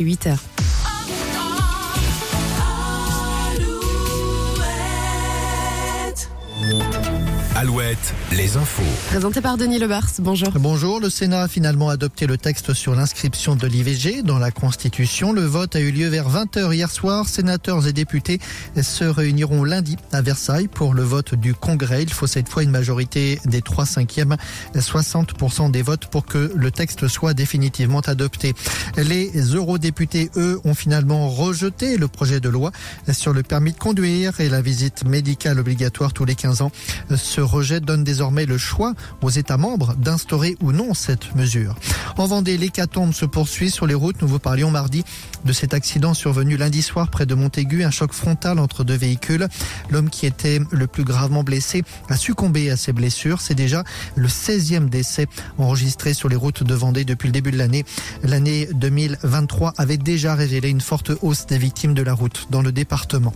8h. Alouette, les infos. Présenté par Denis Lebars. Bonjour. Bonjour, le Sénat a finalement adopté le texte sur l'inscription de l'IVG dans la Constitution. Le vote a eu lieu vers 20h hier soir. Sénateurs et députés se réuniront lundi à Versailles pour le vote du Congrès. Il faut cette fois une majorité des 3 cinquièmes, 60% des votes pour que le texte soit définitivement adopté. Les eurodéputés, eux, ont finalement rejeté le projet de loi sur le permis de conduire et la visite médicale obligatoire tous les 15 ans. Ce rejet donne désormais le choix aux États membres d'instaurer ou non cette mesure. En Vendée, l'hécatombe se poursuit sur les routes. Nous vous parlions mardi de cet accident survenu lundi soir près de Montaigu, un choc frontal entre deux véhicules. L'homme qui était le plus gravement blessé a succombé à ses blessures. C'est déjà le 16e décès enregistré sur les routes de Vendée depuis le début de l'année. L'année 2023 avait déjà révélé une forte hausse des victimes de la route dans le département.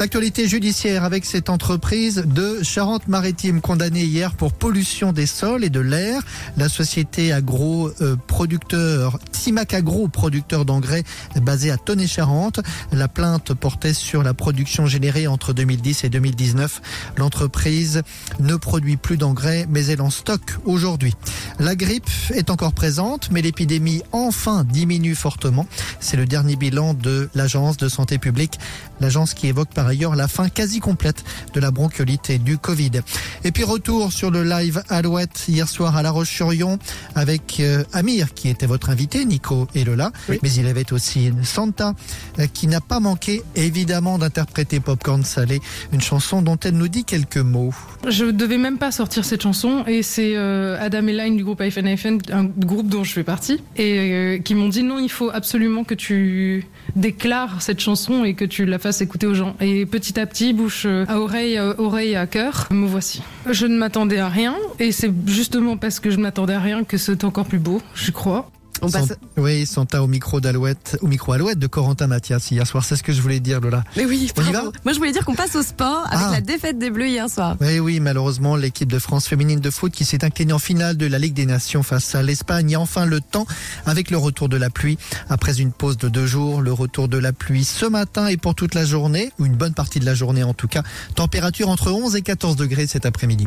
L'actualité judiciaire avec cette entreprise de Charente-Maritime condamnée hier pour pollution des sols et de l'air. La société agro-producteur Timac Agro, producteur d'engrais basé à Tonnet-Charente. La plainte portait sur la production générée entre 2010 et 2019. L'entreprise ne produit plus d'engrais mais elle en stocke aujourd'hui. La grippe est encore présente mais l'épidémie enfin diminue fortement. C'est le dernier bilan de l'agence de santé publique. L'agence qui évoque par ailleurs la fin quasi complète de la bronchiolite et du Covid. Et puis retour sur le live Alouette hier soir à La Roche-sur-Yon avec euh, Amir qui était votre invité, Nico et Lola. Oui. Mais il avait aussi Santa euh, qui n'a pas manqué évidemment d'interpréter Popcorn Salé, une chanson dont elle nous dit quelques mots. Je devais même pas sortir cette chanson et c'est euh, Adam et Line du groupe iPhone, un groupe dont je fais partie, et euh, qui m'ont dit non, il faut absolument que tu déclares cette chanson et que tu la fasses écouter aux gens. Et petit à petit, bouche euh, à oreille, euh, oreille à cœur, me voici. Je ne m'attendais à rien et c'est justement parce que je ne m'attendais à rien que c'est encore plus beau, je crois. On passe. Oui, Santa au micro d'Alouette, au micro Alouette de Corentin Mathias hier soir. C'est ce que je voulais dire, Lola. Mais oui, On y bravo. Moi, je voulais dire qu'on passe au sport avec Ah. la défaite des Bleus hier soir. Oui, oui, malheureusement, l'équipe de France féminine de foot qui s'est inclinée en finale de la Ligue des Nations face à l'Espagne. Et enfin, le temps avec le retour de la pluie. Après une pause de deux jours, le retour de la pluie ce matin et pour toute la journée, ou une bonne partie de la journée en tout cas. Température entre 11 et 14 degrés cet après-midi.